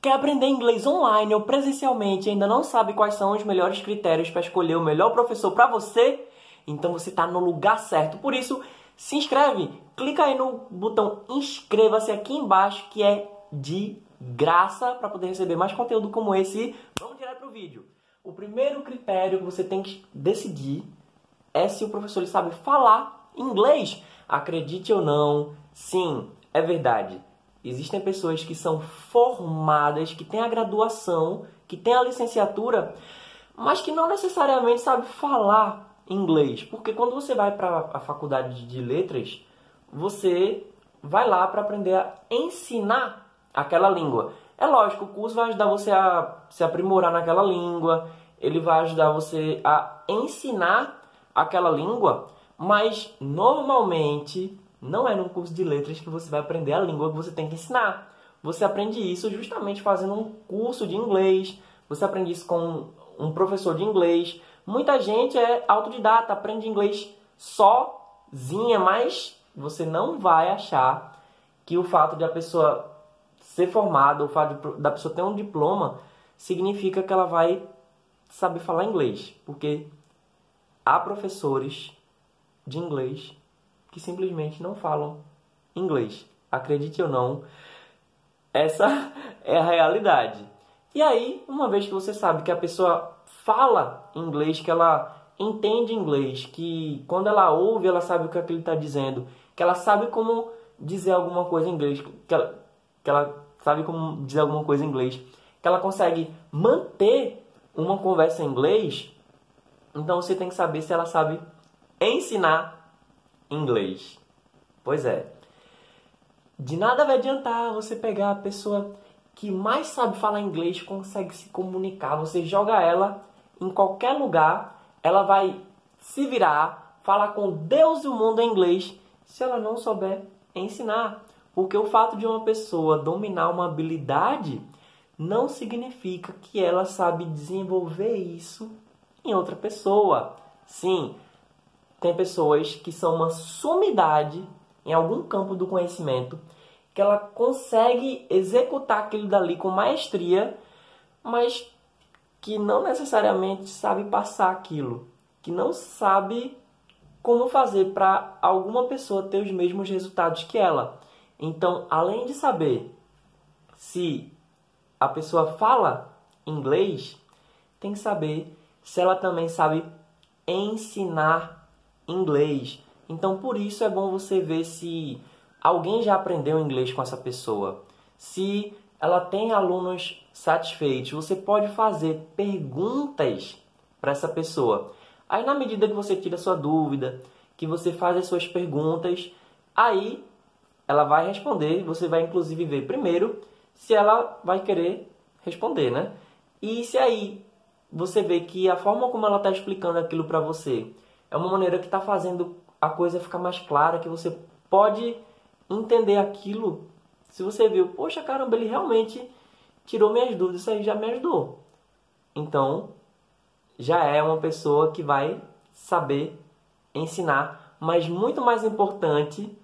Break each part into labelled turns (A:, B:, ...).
A: Quer aprender inglês online ou presencialmente e ainda não sabe quais são os melhores critérios para escolher o melhor professor para você? Então você está no lugar certo. Por isso, se inscreve, clica aí no botão inscreva-se aqui embaixo que é de graça para poder receber mais conteúdo como esse. Vamos direto para o vídeo. O primeiro critério que você tem que decidir é se o professor ele sabe falar inglês. Acredite ou não, sim, é verdade. Existem pessoas que são formadas, que têm a graduação, que têm a licenciatura, mas que não necessariamente sabem falar inglês. Porque quando você vai para a faculdade de letras, você vai lá para aprender a ensinar aquela língua. É lógico, o curso vai ajudar você a se aprimorar naquela língua, ele vai ajudar você a ensinar aquela língua, mas normalmente não é no curso de letras que você vai aprender a língua que você tem que ensinar. Você aprende isso justamente fazendo um curso de inglês, você aprende isso com um professor de inglês. Muita gente é autodidata, aprende inglês sozinha, mas você não vai achar que o fato de a pessoa ser formada, o fato de, da pessoa ter um diploma, significa que ela vai saber falar inglês. Porque há professores de inglês que simplesmente não falam inglês. Acredite ou não, essa é a realidade. E aí, uma vez que você sabe que a pessoa fala inglês, que ela entende inglês, que quando ela ouve, ela sabe o que, ele está dizendo, que ela sabe como dizer alguma coisa em inglês, que ela, que ela sabe como dizer alguma coisa em inglês, que ela consegue manter uma conversa em inglês, então você tem que saber se ela sabe ensinar inglês. Pois é. De nada vai adiantar você pegar a pessoa que mais sabe falar inglês, consegue se comunicar, você joga ela em qualquer lugar, ela vai se virar, falar com Deus e o mundo em inglês, se ela não souber ensinar. Porque o fato de uma pessoa dominar uma habilidade não significa que ela sabe desenvolver isso em outra pessoa. Sim, tem pessoas que são uma sumidade em algum campo do conhecimento, que ela consegue executar aquilo dali com maestria, mas que não necessariamente sabe passar aquilo, que não sabe como fazer para alguma pessoa ter os mesmos resultados que ela. Então, além de saber se a pessoa fala inglês, tem que saber se ela também sabe ensinar inglês. Então, por isso é bom você ver se alguém já aprendeu inglês com essa pessoa. Se ela tem alunos satisfeitos, você pode fazer perguntas para essa pessoa. Aí, na medida que você tira sua dúvida, que você faz as suas perguntas, aí ela vai responder. Você vai inclusive ver primeiro se ela vai querer responder, né? E se aí você vê que a forma como ela está explicando aquilo para você é uma maneira que está fazendo a coisa ficar mais clara, que você pode entender aquilo. Se você viu, poxa caramba, ele realmente tirou minhas dúvidas, isso aí já me ajudou. Então, já é uma pessoa que vai saber ensinar, mas muito mais importante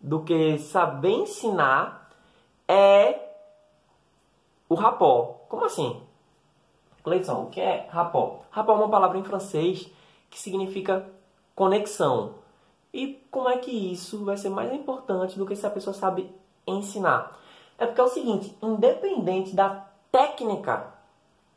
A: do que saber ensinar é o rapó. Como assim? Cleiton, o que é rapó? Rapó é uma palavra em francês que significa conexão. E como é que isso vai ser mais importante do que se a pessoa sabe ensinar? É porque é o seguinte, independente da técnica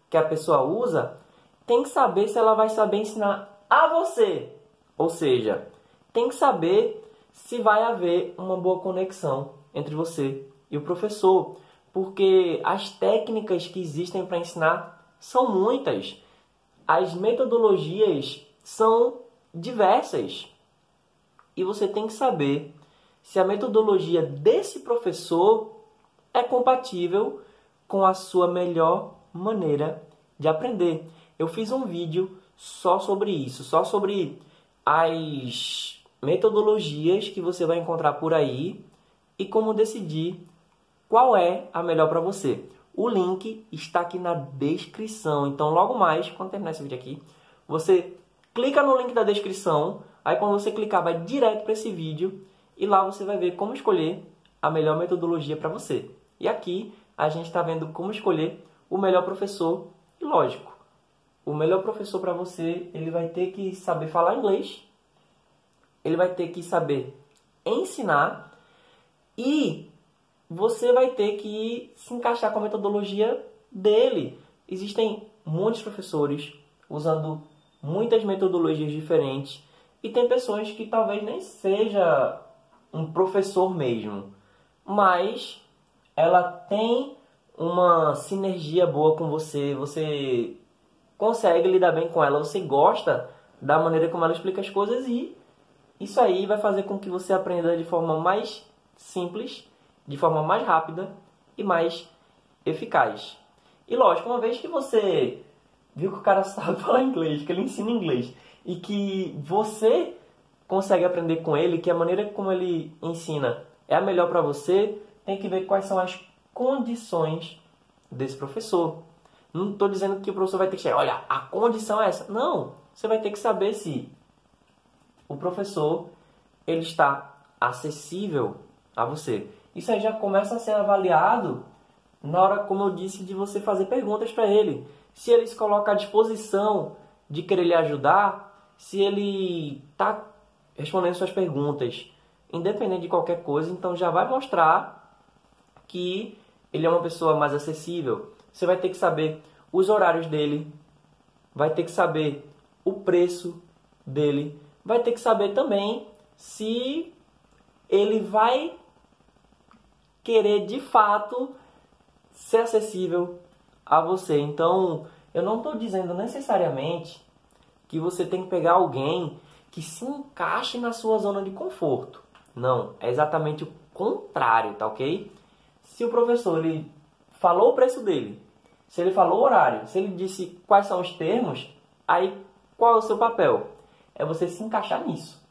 A: que a pessoa usa, tem que saber se ela vai saber ensinar a você. Ou seja, tem que saber se vai haver uma boa conexão entre você e o professor, porque as técnicas que existem para ensinar são muitas. As metodologias são diversas. E você tem que saber se a metodologia desse professor é compatível com a sua melhor maneira de aprender. Eu fiz um vídeo só sobre isso, só sobre as metodologias que você vai encontrar por aí e como decidir qual é a melhor para você. O link está aqui na descrição. Então, logo mais, quando terminar esse vídeo aqui, você clica no link da descrição. Aí quando você clicar, vai direto para esse vídeo e lá você vai ver como escolher a melhor metodologia para você. E aqui a gente está vendo como escolher o melhor professor. E lógico, o melhor professor para você, ele vai ter que saber falar inglês, ele vai ter que saber ensinar e você vai ter que se encaixar com a metodologia dele. Existem muitos professores usando muitas metodologias diferentes e tem pessoas que talvez nem seja um professor mesmo, mas ela tem uma sinergia boa com você, você consegue lidar bem com ela, você gosta da maneira como ela explica as coisas e isso aí vai fazer com que você aprenda de forma mais simples, de forma mais rápida e mais eficaz. E lógico, uma vez que você viu que o cara sabe falar inglês, que ele ensina inglês e que você consegue aprender com ele, que a maneira como ele ensina é a melhor para você, tem que ver quais são as condições desse professor. Não estou dizendo que o professor vai ter que chegar, olha, a condição é essa. Não, você vai ter que saber se o professor ele está acessível a você. Isso aí já começa a ser avaliado na hora, como eu disse, de você fazer perguntas para ele. Se ele se coloca à disposição de querer lhe ajudar, se ele está respondendo suas perguntas, independente de qualquer coisa, então já vai mostrar que ele é uma pessoa mais acessível. Você vai ter que saber os horários dele, vai ter que saber o preço dele, vai ter que saber também se ele vai querer de fato ser acessível a você. Então, eu não estou dizendo necessariamente que você tem que pegar alguém que se encaixe na sua zona de conforto. Não, é exatamente o contrário, tá ok? Se o professor ele falou o preço dele, se ele falou o horário, se ele disse quais são os termos, aí qual é o seu papel? É você se encaixar nisso,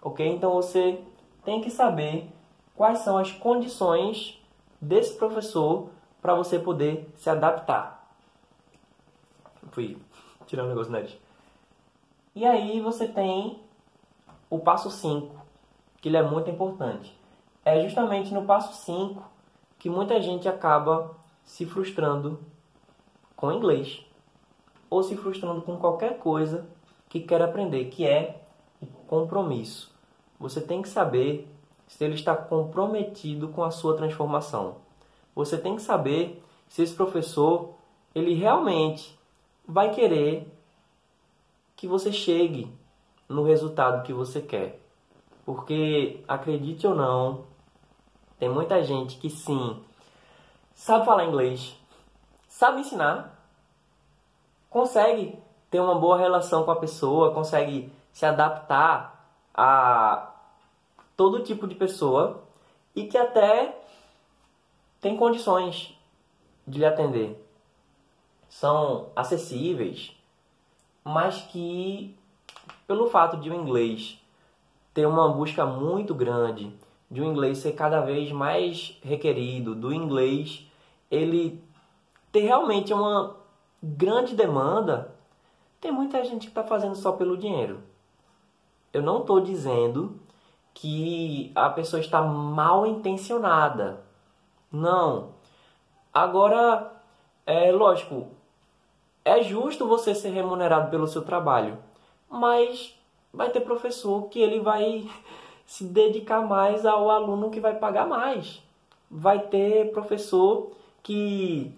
A: ok? Então você tem que saber quais são as condições desse professor para você poder se adaptar. Fui tirar um negócio nariz. E aí você tem o passo 5, que ele é muito importante. É justamente no passo 5 que muita gente acaba se frustrando com o inglês ou se frustrando com qualquer coisa que quer aprender, que é o compromisso. Você tem que saber se ele está comprometido com a sua transformação. Você tem que saber se esse professor ele realmente vai querer que você chegue no resultado que você quer. Porque acredite ou não, tem muita gente que sim sabe falar inglês, sabe ensinar, consegue ter uma boa relação com a pessoa, consegue se adaptar a todo tipo de pessoa e que até tem condições de lhe atender. São acessíveis, mas que, pelo fato de o inglês ter uma busca muito grande, de o inglês ser cada vez mais requerido, do inglês ele ter realmente uma grande demanda, tem muita gente que está fazendo só pelo dinheiro. Eu não estou dizendo que a pessoa está mal intencionada. Não. Agora, é lógico, é justo você ser remunerado pelo seu trabalho, mas vai ter professor que ele vai se dedicar mais ao aluno que vai pagar mais. Vai ter professor que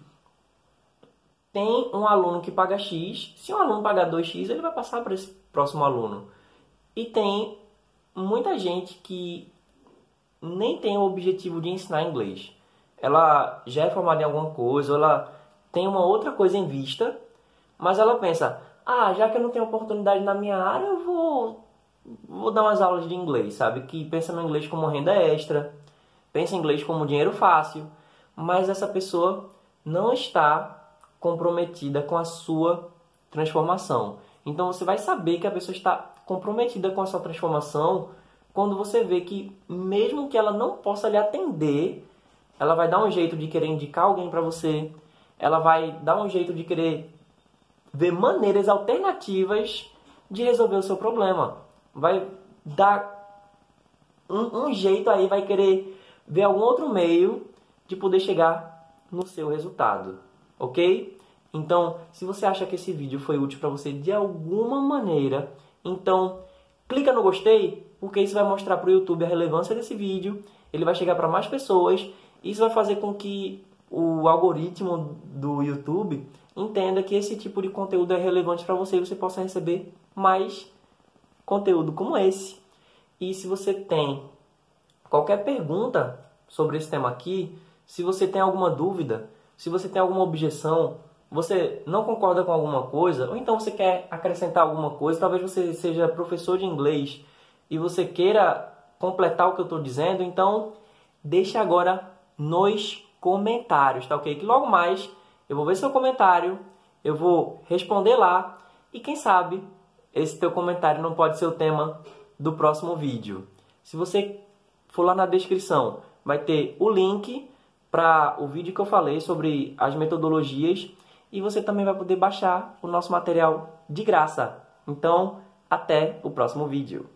A: tem um aluno que paga X, se um aluno pagar 2X, ele vai passar para esse próximo aluno. E tem muita gente que nem tem o objetivo de ensinar inglês. Ela já é formada em alguma coisa, ou ela tem uma outra coisa em vista, mas ela pensa: ah, já que eu não tenho oportunidade na minha área, eu vou, vou dar umas aulas de inglês, sabe? Que pensa no inglês como renda extra, pensa em inglês como dinheiro fácil, mas essa pessoa não está comprometida com a sua transformação. Então você vai saber que a pessoa está comprometida com a sua transformação quando você vê que, mesmo que ela não possa lhe atender, ela vai dar um jeito de querer indicar alguém para você, ela vai dar um jeito de querer ver maneiras alternativas de resolver o seu problema. Vai dar um, um jeito aí, vai querer ver algum outro meio de poder chegar no seu resultado, ok? Então, se você acha que esse vídeo foi útil para você de alguma maneira, então clica no gostei, porque isso vai mostrar para o YouTube a relevância desse vídeo, ele vai chegar para mais pessoas, isso vai fazer com que o algoritmo do YouTube entenda que esse tipo de conteúdo é relevante para você e você possa receber mais conteúdo como esse. E se você tem qualquer pergunta sobre esse tema aqui, se você tem alguma dúvida, se você tem alguma objeção, você não concorda com alguma coisa, ou então você quer acrescentar alguma coisa, talvez você seja professor de inglês e você queira completar o que eu estou dizendo, então deixe agora nos comentários, tá ok? Que logo mais eu vou ver seu comentário, eu vou responder lá e quem sabe esse teu comentário não pode ser o tema do próximo vídeo. Se você for lá na descrição, vai ter o link para o vídeo que eu falei sobre as metodologias e você também vai poder baixar o nosso material de graça. Então, até o próximo vídeo.